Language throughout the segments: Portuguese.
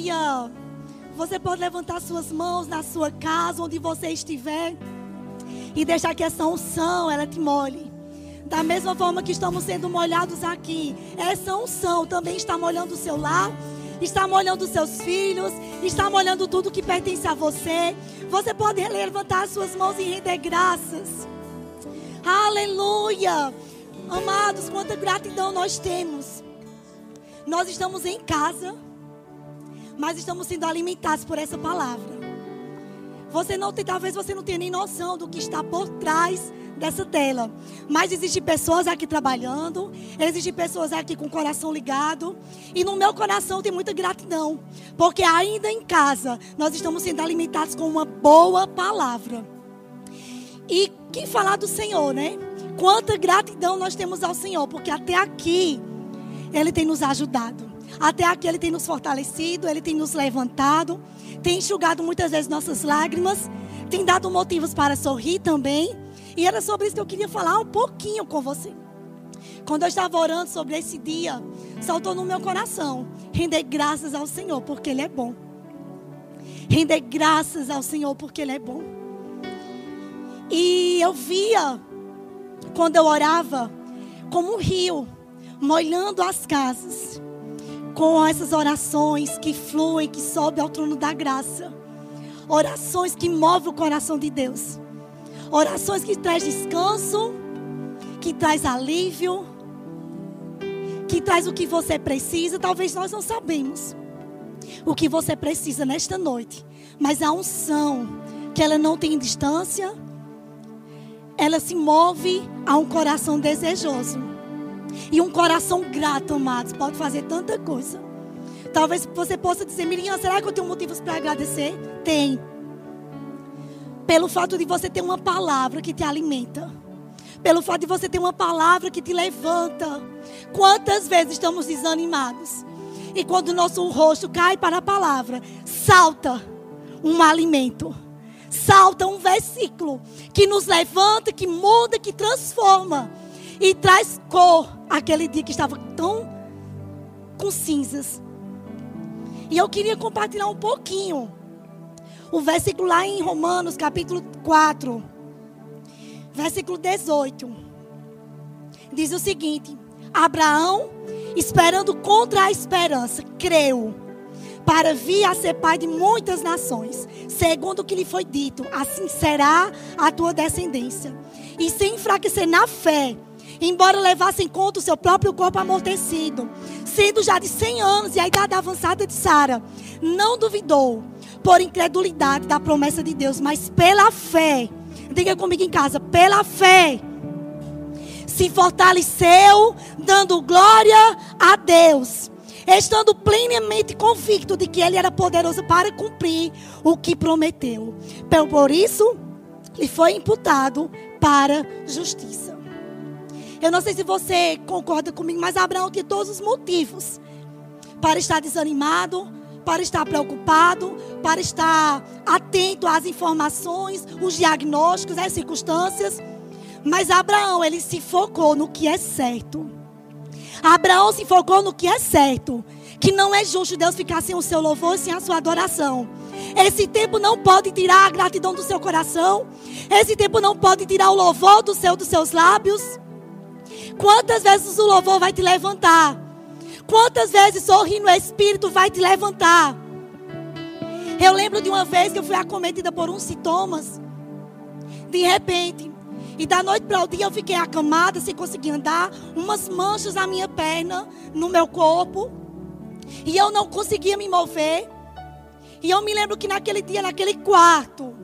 Aleluia. Você pode levantar suas mãos na sua casa, onde você estiver, e deixar que essa unção ela te molhe. Da mesma forma que estamos sendo molhados aqui, essa unção também está molhando o seu lar, está molhando os seus filhos, está molhando tudo que pertence a você. Você pode levantar suas mãos e render graças. Aleluia! Amados, quanta gratidão nós temos. Nós estamos em casa, mas estamos sendo alimentados por essa palavra. Você não tem, talvez você não tenha nem noção do que está por trás dessa tela. Mas existem pessoas aqui trabalhando, existem pessoas aqui com o coração ligado. E no meu coração tem muita gratidão. Porque ainda em casa, nós estamos sendo alimentados com uma boa palavra. E quem falar do Senhor, né? Quanta gratidão nós temos ao Senhor, porque até aqui Ele tem nos ajudado. Até aqui Ele tem nos fortalecido, Ele tem nos levantado, tem enxugado muitas vezes nossas lágrimas, tem dado motivos para sorrir também. E era sobre isso que eu queria falar um pouquinho com você. Quando eu estava orando sobre esse dia, saltou no meu coração render graças ao Senhor, porque Ele é bom. Render graças ao Senhor, porque Ele é bom. E eu via, quando eu orava, como um rio, molhando as casas, com essas orações que fluem, que sobem ao trono da graça. Orações que movem o coração de Deus. Orações que traz descanso, que traz alívio, que traz o que você precisa. Talvez nós não sabemos o que você precisa nesta noite, mas a unção que ela não tem distância, ela se move a um coração desejoso. E um coração grato, amados, pode fazer tanta coisa. Talvez você possa dizer, Miriam, será que eu tenho motivos para agradecer? Tem. Pelo fato de você ter uma palavra que te alimenta. Pelo fato de você ter uma palavra que te levanta. Quantas vezes estamos desanimados? E quando o nosso rosto cai para a palavra, salta um alimento salta um versículo que nos levanta, que muda, que transforma e traz cor aquele dia que estava tão com cinzas. E eu queria compartilhar um pouquinho o versículo lá em Romanos, capítulo 4, versículo 18. Diz o seguinte: Abraão, esperando contra a esperança, creu para vir a ser pai de muitas nações, segundo o que lhe foi dito, assim será a tua descendência. E sem enfraquecer na fé, embora levasse em conta o seu próprio corpo amortecido, sendo já de 100 anos e a idade avançada de Sara, não duvidou por incredulidade da promessa de Deus, mas pela fé. Diga comigo em casa, pela fé. Se fortaleceu, dando glória a Deus estando plenamente convicto de que ele era poderoso para cumprir o que prometeu. Por isso, lhe foi imputado para justiça. Eu não sei se você concorda comigo, mas Abraão tinha todos os motivos para estar desanimado, para estar preocupado, para estar atento às informações, os diagnósticos, as circunstâncias. Mas Abraão, ele se focou no que é certo. Abraão se focou no que é certo. Que não é justo Deus ficar sem o seu louvor, sem a sua adoração. Esse tempo não pode tirar a gratidão do seu coração. Esse tempo não pode tirar o louvor do seu, dos seus lábios. Quantas vezes o louvor vai te levantar? Quantas vezes sorrir no Espírito vai te levantar? Eu lembro de uma vez que eu fui acometida por uns sintomas. De repente, e da noite para o dia eu fiquei acamada, sem conseguir andar, umas manchas na minha perna, no meu corpo. E eu não conseguia me mover. E eu me lembro que naquele dia, naquele quarto,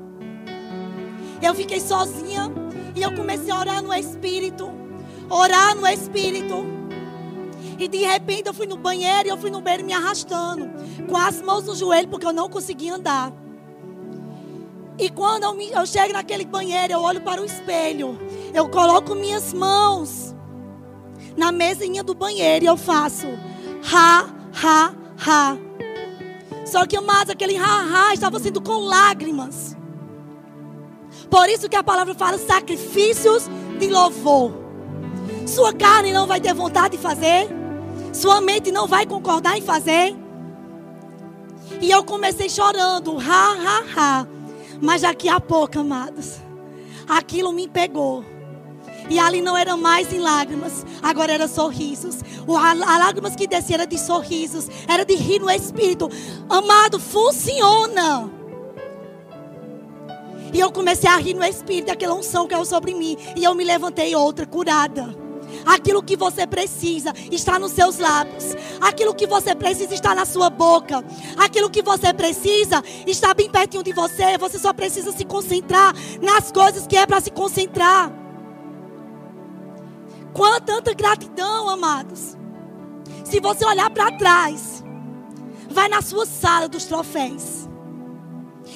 eu fiquei sozinha e eu comecei a orar no Espírito. Orar no Espírito. E de repente eu fui no banheiro e eu fui no banheiro me arrastando. Com as mãos no joelho, porque eu não conseguia andar. E quando eu, me, eu chego naquele banheiro, eu olho para o espelho. Eu coloco minhas mãos na mesinha do banheiro e eu faço ha, ha, ha. Só que, mais aquele ha, ha estava sendo com lágrimas. Por isso que a palavra fala sacrifícios de louvor. Sua carne não vai ter vontade de fazer. Sua mente não vai concordar em fazer. E eu comecei chorando, ha, ha, ha. Mas daqui a pouco, amados, aquilo me pegou. E ali não era mais em lágrimas, agora era sorrisos. As lágrimas que descia era de sorrisos, era de rir no espírito. Amado, funciona. E eu comecei a rir no espírito, aquela unção que é sobre mim. E eu me levantei outra, curada. Aquilo que você precisa está nos seus lábios. Aquilo que você precisa está na sua boca. Aquilo que você precisa está bem pertinho de você. Você só precisa se concentrar nas coisas que é para se concentrar. Quanta tanta gratidão, amados. Se você olhar para trás, vai na sua sala dos troféus.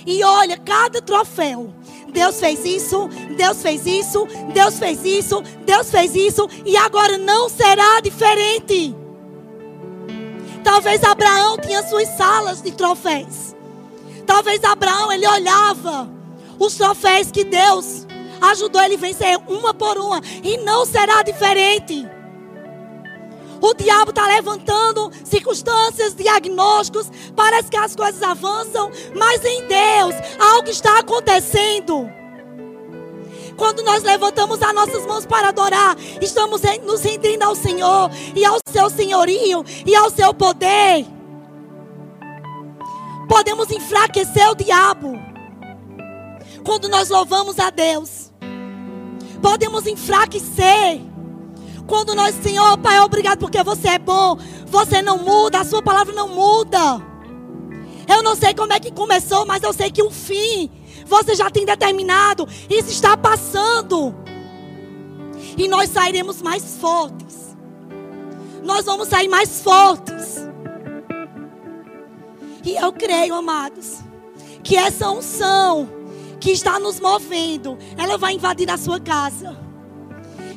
E olha cada troféu. Deus fez isso, Deus fez isso, Deus fez isso, Deus fez isso, e agora não será diferente. Talvez Abraão tinha suas salas de troféus. Talvez Abraão ele olhava os troféus que Deus ajudou ele a vencer uma por uma, e não será diferente. O diabo está levantando circunstâncias, diagnósticos. Parece que as coisas avançam, mas em Deus algo está acontecendo. Quando nós levantamos as nossas mãos para adorar, estamos nos rendendo ao Senhor e ao seu senhorio e ao seu poder. Podemos enfraquecer o diabo quando nós louvamos a Deus. Podemos enfraquecer quando nós, Senhor, Pai, obrigado porque você é bom. Você não muda, a sua palavra não muda. Eu não sei como é que começou, mas eu sei que o fim você já tem determinado. Isso está passando. E nós sairemos mais fortes. Nós vamos sair mais fortes. E eu creio, amados, que essa unção que está nos movendo, ela vai invadir a sua casa.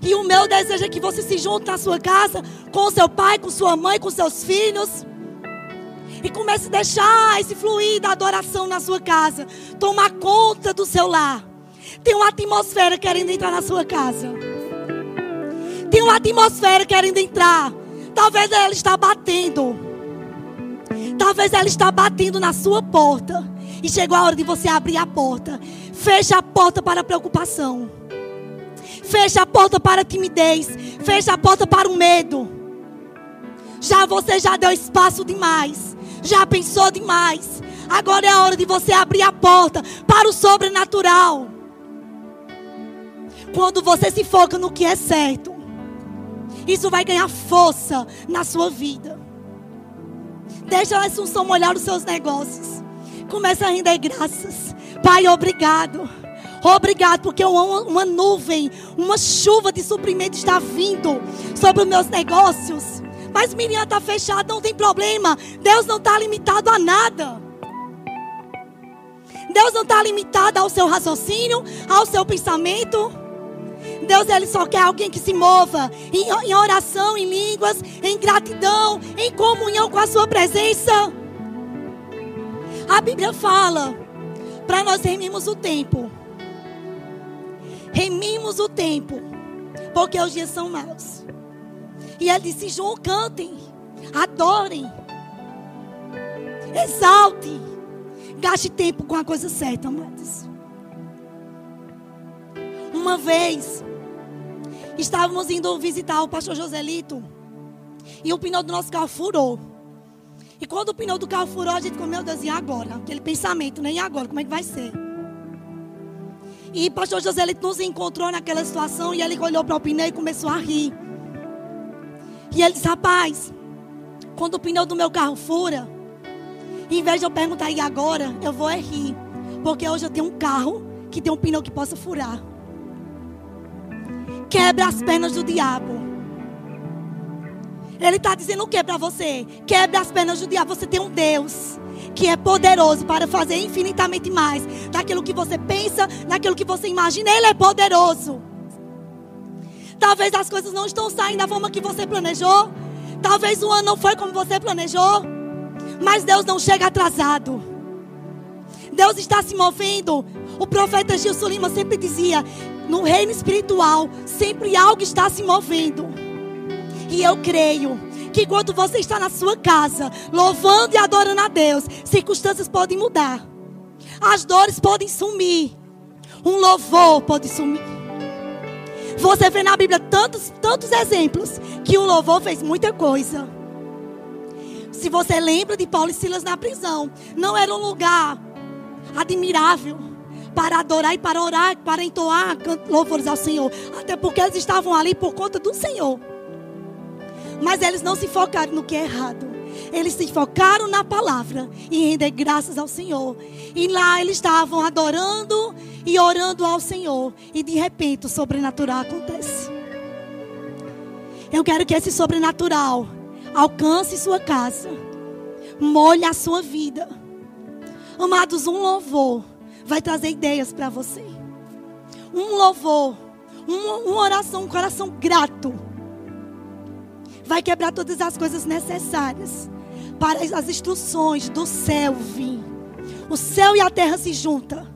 E o meu desejo é que você se junte na sua casa com seu pai, com sua mãe, com seus filhos. E comece a deixar esse fluir da adoração na sua casa. Tomar conta do seu lar. Tem uma atmosfera querendo entrar na sua casa. Tem uma atmosfera querendo entrar. Talvez ela está batendo. Talvez ela está batendo na sua porta. E chegou a hora de você abrir a porta. Feche a porta para a preocupação. Fecha a porta para a timidez. Fecha a porta para o medo. Já você já deu espaço demais. Já pensou demais. Agora é a hora de você abrir a porta para o sobrenatural. Quando você se foca no que é certo, isso vai ganhar força na sua vida. Deixa a Assunção molhar os seus negócios. Começa a render graças. Pai, obrigado. Obrigado, porque uma, nuvem, uma chuva de suprimento está vindo sobre os meus negócios. Mas Miriam está fechada, não tem problema. Deus não está limitado a nada. Deus não está limitado ao seu raciocínio, ao seu pensamento. Deus ele só quer alguém que se mova em, em oração, em línguas, em gratidão, em comunhão com a sua presença. A Bíblia fala para nós remirmos o tempo remimos o tempo, porque os dias são maus. E ele disse: João, cantem, adorem, exalte, gaste tempo com a coisa certa, amados. Uma vez, estávamos indo visitar o pastor Joselito, e o pneu do nosso carro furou. E quando o pneu do carro furou, a gente ficou, meu Deus, e agora? Aquele pensamento, nem né? agora, como é que vai ser? E pastor José ele nos encontrou naquela situação e ele olhou para o pneu e começou a rir. E ele disse: Rapaz, quando o pneu do meu carro fura, em vez de eu perguntar e agora, eu vou é rir. Porque hoje eu tenho um carro que tem um pneu que possa furar. Quebra as pernas do diabo. Ele está dizendo o que para você? Quebra as pernas do diabo. Você tem um Deus que é poderoso para fazer infinitamente mais daquilo que você pensa, daquilo que você imagina. Ele é poderoso. Talvez as coisas não estão saindo da forma que você planejou. Talvez o ano não foi como você planejou. Mas Deus não chega atrasado. Deus está se movendo. O profeta Gilson Lima sempre dizia: no reino espiritual, sempre algo está se movendo. E eu creio que quando você está na sua casa, louvando e adorando a Deus, circunstâncias podem mudar. As dores podem sumir. Um louvor pode sumir. Você vê na Bíblia tantos, tantos exemplos que o louvor fez muita coisa. Se você lembra de Paulo e Silas na prisão, não era um lugar admirável para adorar e para orar, para entoar louvores ao Senhor. Até porque eles estavam ali por conta do Senhor. Mas eles não se focaram no que é errado. Eles se focaram na palavra e render graças ao Senhor. E lá eles estavam adorando e orando ao Senhor. E de repente o sobrenatural acontece. Eu quero que esse sobrenatural alcance sua casa, molhe a sua vida. Amados, um louvor vai trazer ideias para você. Um louvor, um, uma oração, um coração grato, vai quebrar todas as coisas necessárias para as instruções do céu vir. O céu e a terra se juntam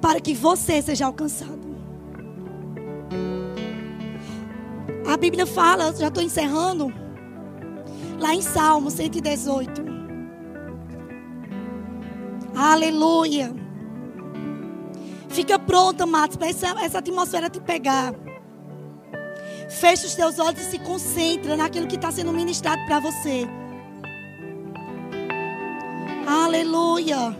para que você seja alcançado. A Bíblia fala, já estou encerrando, lá em Salmo 118. Aleluia. Fica pronta, Matos, para essa, essa atmosfera te pegar. Feche os teus olhos e se concentra naquilo que está sendo ministrado para você. Aleluia.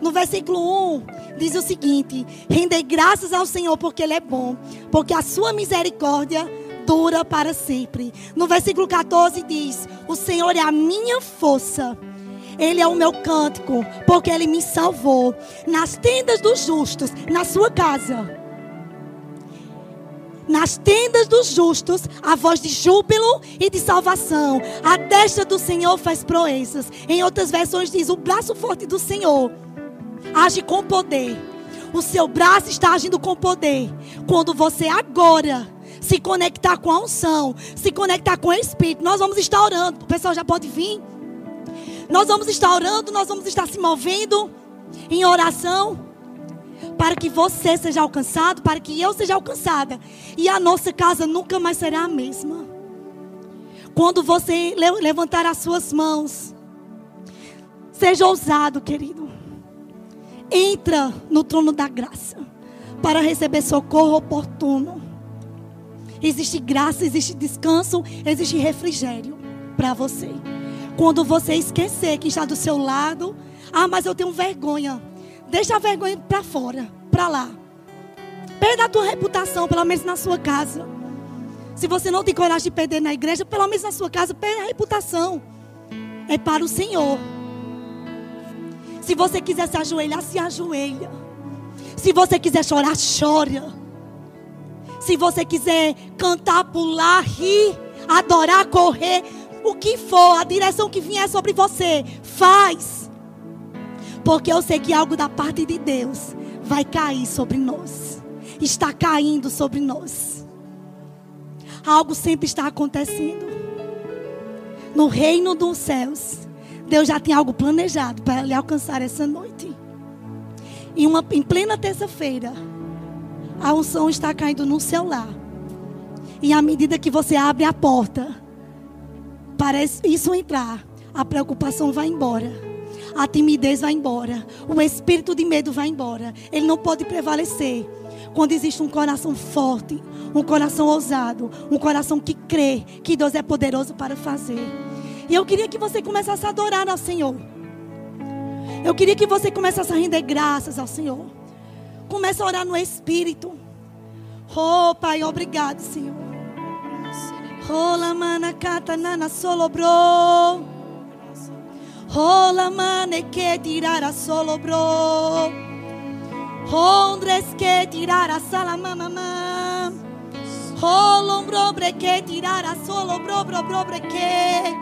No versículo 1 diz o seguinte: Rendei graças ao Senhor porque Ele é bom, porque a sua misericórdia dura para sempre. No versículo 14 diz: O Senhor é a minha força. Ele é o meu cântico, porque Ele me salvou. Nas tendas dos justos, na sua casa. Nas tendas dos justos, a voz de júbilo e de salvação. A destra do Senhor faz proezas. Em outras versões diz: o braço forte do Senhor age com poder. O seu braço está agindo com poder. Quando você agora se conectar com a unção, se conectar com o Espírito, nós vamos estar orando. O pessoal já pode vir. Nós vamos estar orando, nós vamos estar se movendo em oração para que você seja alcançado, para que eu seja alcançada e a nossa casa nunca mais será a mesma. Quando você levantar as suas mãos, seja ousado, querido. Entra no trono da graça para receber socorro oportuno. Existe graça, existe descanso, existe refrigério para você. Quando você esquecer que está do seu lado, ah, mas eu tenho vergonha. Deixa a vergonha para fora, para lá. Perda a tua reputação, pelo menos na sua casa. Se você não tem coragem de perder na igreja, pelo menos na sua casa, perda a reputação. É para o Senhor. Se você quiser se ajoelhar, se ajoelha. Se você quiser chorar, chora. Se você quiser cantar, pular, rir, adorar, correr, o que for, a direção que vier sobre você, faz. Porque eu sei que algo da parte de Deus vai cair sobre nós. Está caindo sobre nós. Algo sempre está acontecendo. No reino dos céus, Deus já tem algo planejado para lhe alcançar essa noite. E uma, em plena terça-feira, a unção está caindo no seu lar. E à medida que você abre a porta, para isso entrar, a preocupação vai embora. A timidez vai embora. O espírito de medo vai embora. Ele não pode prevalecer quando existe um coração forte, um coração ousado, um coração que crê que Deus é poderoso para fazer. E eu queria que você começasse a adorar ao Senhor. Eu queria que você começasse a render graças ao Senhor. Comece a orar no Espírito. Oh, Pai, obrigado, Senhor. Rola mana cata nana solo bro. Rola mane que tirara solo bro. Hondres que tirara sala mamá. Holo bre que tirara solo bro bro bro que.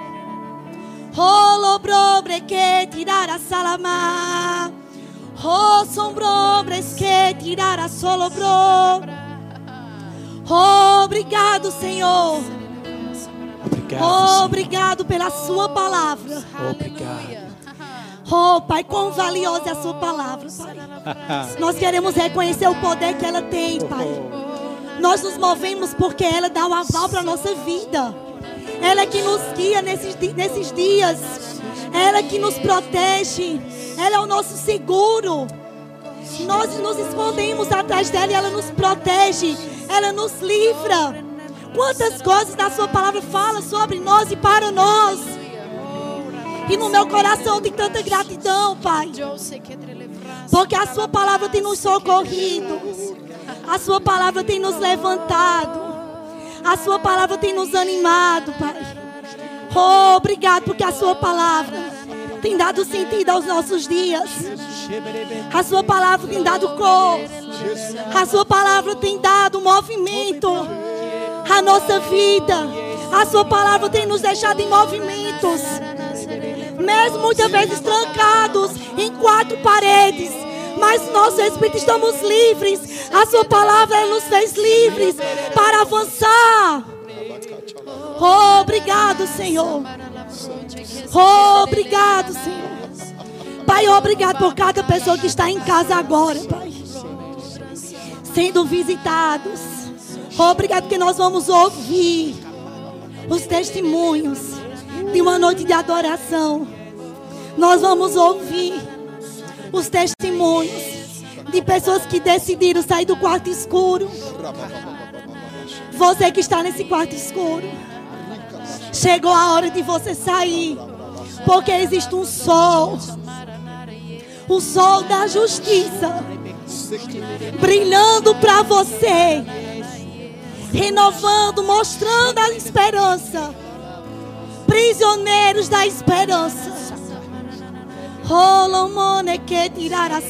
Holo bre que tirara salama. Oh, sombrombres que tirara solo bro. Obrigado, Senhor. Obrigado, oh, obrigado pela sua palavra. Obrigado. Oh, Pai, quão valiosa é a sua palavra, Pai. Nós queremos reconhecer o poder que ela tem, Pai. Nós nos movemos porque ela dá o um aval para a nossa vida. Ela é que nos guia nesses, nesses dias. Ela é que nos protege. Ela é o nosso seguro. Nós nos escondemos atrás dela e ela nos protege. Ela nos livra. Quantas coisas na sua palavra fala sobre nós e para nós. E no meu coração tem tanta gratidão, Pai. Porque a sua palavra tem nos socorrido. A sua palavra tem nos levantado. A sua palavra tem nos animado, Pai. Oh, obrigado porque a sua palavra tem dado sentido aos nossos dias. A sua palavra tem dado cor. A sua palavra tem dado movimento à nossa vida. A sua palavra tem nos deixado em movimentos. Mesmo muitas vezes trancados em quatro paredes. Mas nosso espírito estamos livres. A sua palavra nos fez livres para avançar. Oh, obrigado, Senhor. Oh, obrigado, Senhor. Pai, obrigado por cada pessoa que está em casa agora, Pai. Sendo visitados. Obrigado porque nós vamos ouvir os testemunhos de uma noite de adoração. Nós vamos ouvir os testemunhos de pessoas que decidiram sair do quarto escuro. Você que está nesse quarto escuro. Chegou a hora de você sair. Porque existe um sol. O sol da justiça. Brilhando para você. Renovando, mostrando a esperança. Prisioneiros da esperança. Holomone que tirar a